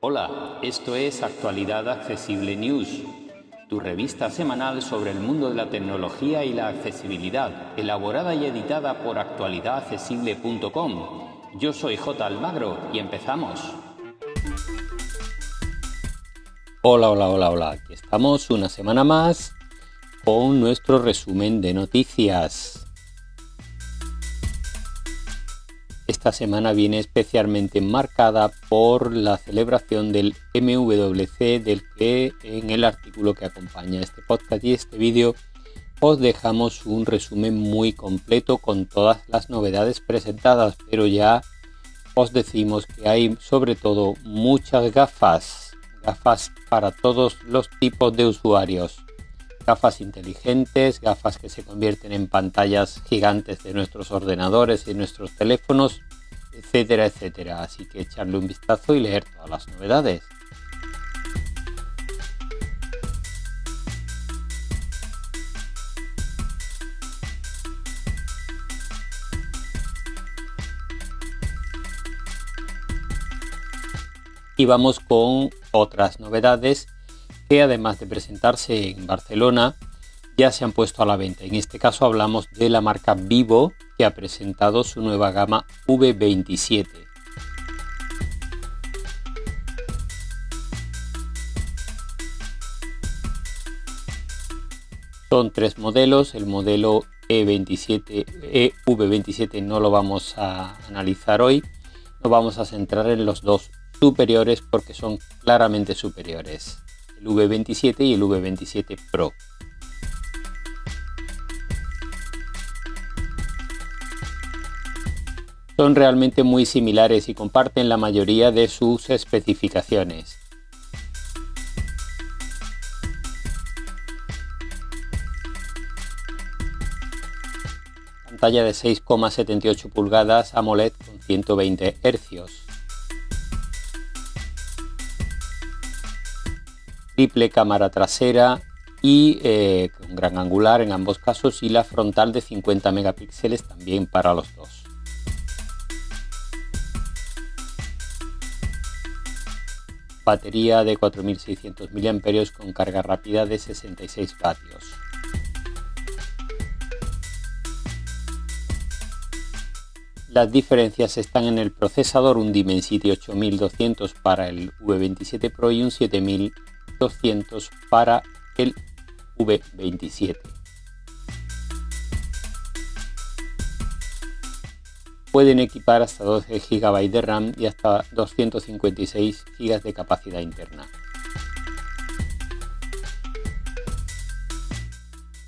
Hola, esto es Actualidad Accesible News, tu revista semanal sobre el mundo de la tecnología y la accesibilidad, elaborada y editada por actualidadaccesible.com. Yo soy J. Almagro y empezamos. Hola, hola, hola, hola. Aquí estamos una semana más con nuestro resumen de noticias. Esta semana viene especialmente marcada por la celebración del MWC del que en el artículo que acompaña este podcast y este vídeo os dejamos un resumen muy completo con todas las novedades presentadas, pero ya os decimos que hay sobre todo muchas gafas, gafas para todos los tipos de usuarios. Gafas inteligentes, gafas que se convierten en pantallas gigantes de nuestros ordenadores y nuestros teléfonos, etcétera, etcétera. Así que echarle un vistazo y leer todas las novedades. Y vamos con otras novedades que además de presentarse en Barcelona, ya se han puesto a la venta. En este caso hablamos de la marca Vivo que ha presentado su nueva gama V27. Son tres modelos, el modelo E27, EV27 no lo vamos a analizar hoy, nos vamos a centrar en los dos superiores porque son claramente superiores, el V27 y el V27 Pro. son realmente muy similares y comparten la mayoría de sus especificaciones. Pantalla de 6,78 pulgadas AMOLED con 120 Hz. Triple cámara trasera y eh, con gran angular en ambos casos y la frontal de 50 megapíxeles también para los dos. batería de 4600 mAh con carga rápida de 66 vatios. Las diferencias están en el procesador, un Dimensity 8200 para el V27 Pro y un 7200 para el V27. Pueden equipar hasta 12 GB de RAM y hasta 256 GB de capacidad interna.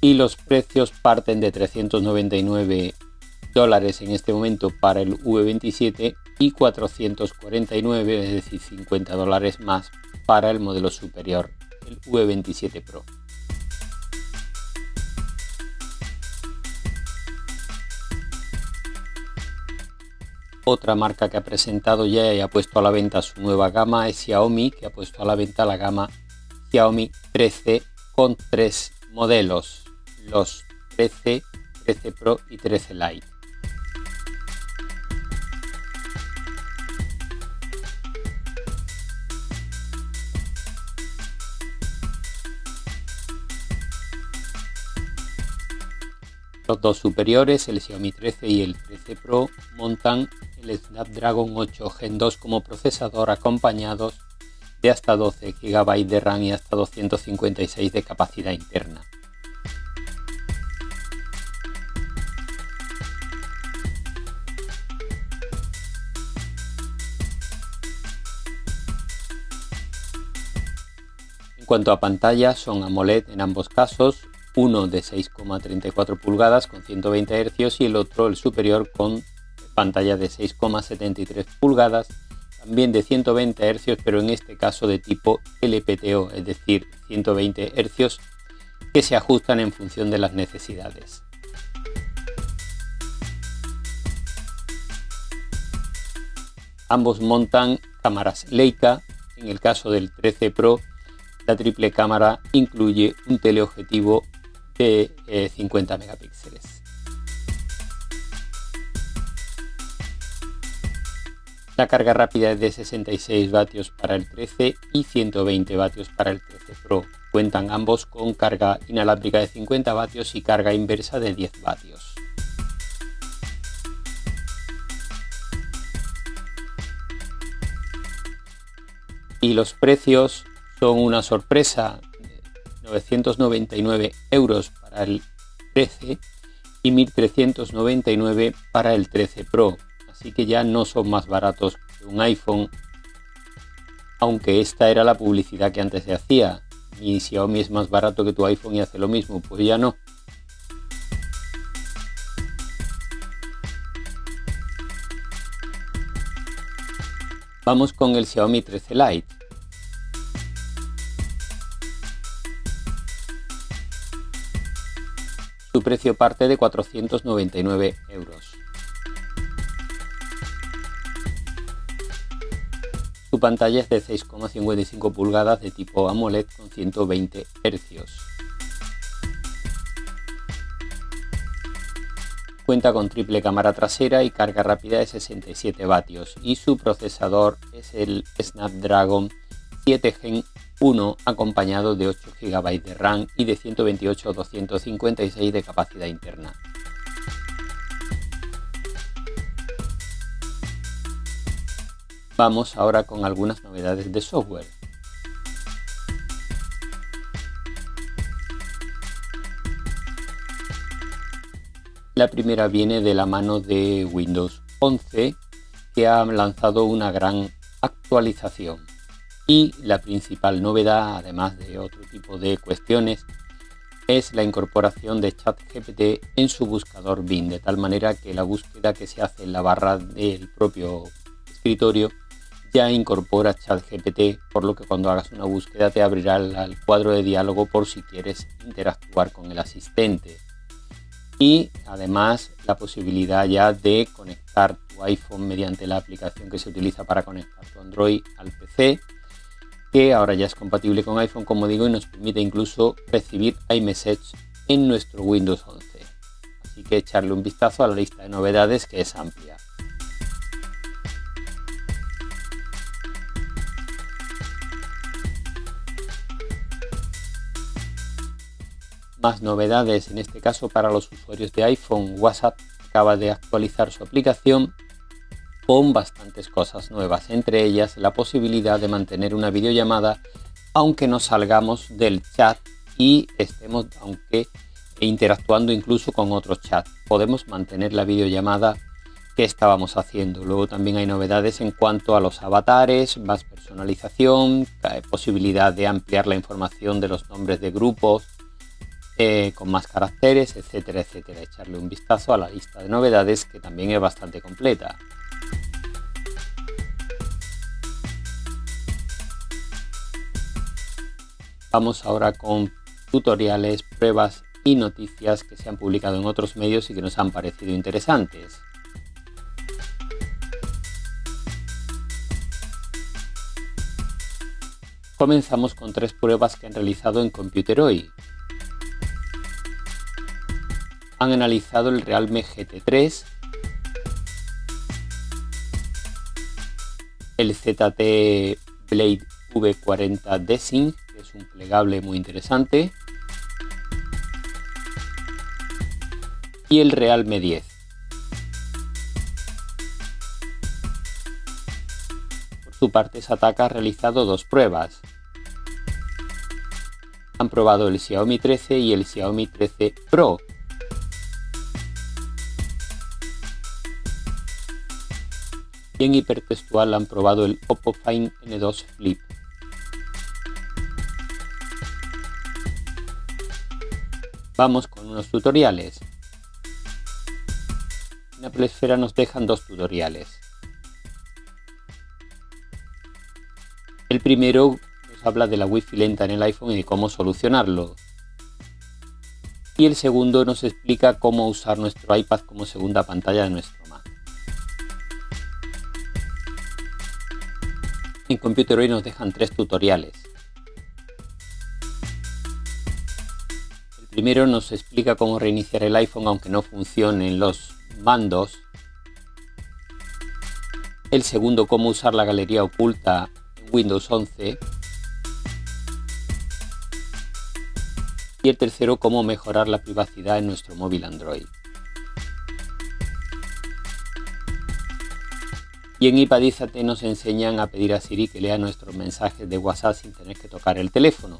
Y los precios parten de 399 dólares en este momento para el V27 y 449, es decir, 50 dólares más para el modelo superior, el V27 Pro. Otra marca que ha presentado ya y ha puesto a la venta su nueva gama es Xiaomi, que ha puesto a la venta la gama Xiaomi 13 con tres modelos, los 13, 13 Pro y 13 Lite. Los dos superiores, el Xiaomi 13 y el 13 Pro, montan el Snapdragon 8 Gen 2 como procesador acompañados de hasta 12 GB de RAM y hasta 256 de capacidad interna. En cuanto a pantalla, son AMOLED en ambos casos, uno de 6,34 pulgadas con 120 Hz y el otro, el superior, con pantalla de 6,73 pulgadas, también de 120 Hz, pero en este caso de tipo LPTO, es decir, 120 Hz que se ajustan en función de las necesidades. Ambos montan cámaras Leica, en el caso del 13 Pro la triple cámara incluye un teleobjetivo de 50 eh, megapíxeles. La carga rápida es de 66 vatios para el 13 y 120 vatios para el 13 Pro. Cuentan ambos con carga inalámbrica de 50 vatios y carga inversa de 10 vatios. Y los precios son una sorpresa. 999 euros para el 13 y 1399 para el 13 Pro así que ya no son más baratos que un iPhone, aunque esta era la publicidad que antes se hacía. Mi Xiaomi es más barato que tu iPhone y hace lo mismo, pues ya no. Vamos con el Xiaomi 13 Lite. Su precio parte de 499 euros. Su pantalla es de 6,55 pulgadas de tipo AMOLED con 120 Hz. Cuenta con triple cámara trasera y carga rápida de 67 vatios y su procesador es el Snapdragon 7 Gen 1 acompañado de 8 GB de RAM y de 128 256 de capacidad interna. Vamos ahora con algunas novedades de software. La primera viene de la mano de Windows 11 que ha lanzado una gran actualización. Y la principal novedad, además de otro tipo de cuestiones, es la incorporación de ChatGPT en su buscador Bing, de tal manera que la búsqueda que se hace en la barra del propio escritorio ya incorpora ChatGPT, por lo que cuando hagas una búsqueda te abrirá el, cuadro de diálogo por si quieres interactuar con el asistente. Y además la posibilidad ya de conectar tu iPhone mediante la aplicación que se utiliza para conectar tu Android al PC, que ahora ya es compatible con iPhone, como digo, y nos permite incluso recibir iMessage en nuestro Windows 11. Así que echarle un vistazo a la lista de novedades que es amplia. Más novedades, en este caso para los usuarios de iPhone, WhatsApp acaba de actualizar su aplicación con bastantes cosas nuevas, entre ellas la posibilidad de mantener una videollamada aunque no salgamos del chat y estemos aunque interactuando incluso con otros chats. Podemos mantener la videollamada que estábamos haciendo. Luego también hay novedades en cuanto a los avatares, más personalización, posibilidad de ampliar la información de los nombres de grupos eh, con más caracteres, etcétera, etcétera. Echarle un vistazo a la lista de novedades que también es bastante completa. Vamos ahora con tutoriales, pruebas y noticias que se han publicado en otros medios y que nos han parecido interesantes. Comenzamos con tres pruebas que han realizado en Computeroid. han analizado el Realme GT3, el ZT Blade V40 Desync, que es un plegable muy interesante, y el Realme 10. Por su parte, Sataka ha realizado dos pruebas. Han probado el Xiaomi 13 y el Xiaomi 13 Pro, y en hipertextual han probado el Oppo Find N2 Flip. Vamos con unos tutoriales. En Apple Esfera nos dejan dos tutoriales. El primero nos habla de la Wi-Fi lenta en el iPhone y de cómo solucionarlo. Y el segundo nos explica cómo usar nuestro iPad como segunda pantalla de nuestro Mac. En Computer hoy nos dejan tres tutoriales. El primero nos explica cómo reiniciar el iPhone aunque no funcionen los mandos. el segundo cómo usar la galería oculta en Windows 11 y el tercero cómo mejorar la privacidad en nuestro móvil Android. Y en iPadízate nos enseñan a pedir a Siri que lea nuestros mensajes de WhatsApp sin tener que tocar el teléfono.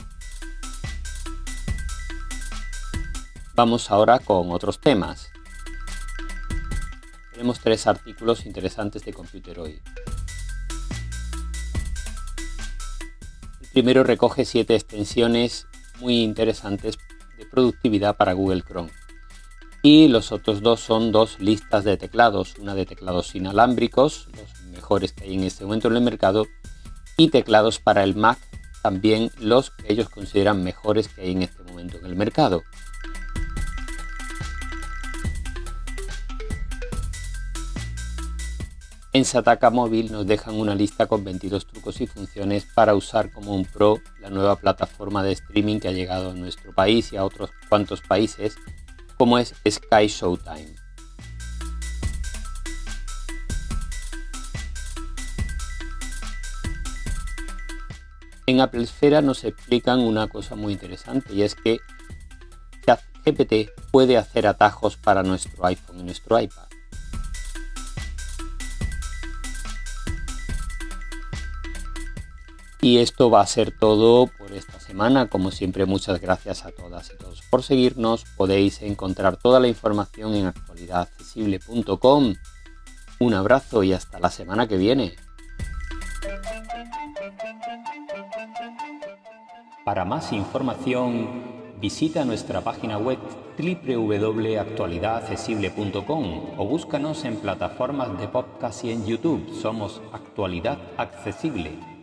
Vamos ahora con otros temas. Tenemos tres artículos interesantes de Computer hoy. El primero recoge siete extensiones muy interesantes de productividad para Google Chrome. Y los otros dos son dos listas de teclados, una de teclados inalámbricos, los mejores que hay en este momento en el mercado, y teclados para el Mac, también los que ellos consideran mejores que hay en este momento en el mercado. En Sataka Móvil nos dejan una lista con 22 trucos y funciones para usar como un pro la nueva plataforma de streaming que ha llegado a nuestro país y a otros cuantos países, como es Sky Showtime. En Apple Esfera nos explican una cosa muy interesante y es que ChatGPT puede hacer atajos para nuestro iPhone y nuestro iPad. Y esto va a ser todo por esta semana. Como siempre, muchas gracias a todas y todos por seguirnos. Podéis encontrar toda la información en actualidadaccesible.com. Un abrazo y hasta la semana que viene. Para más información, visita nuestra página web www.actualidadaccesible.com o búscanos en plataformas de podcast y en YouTube. Somos Actualidad Accesible.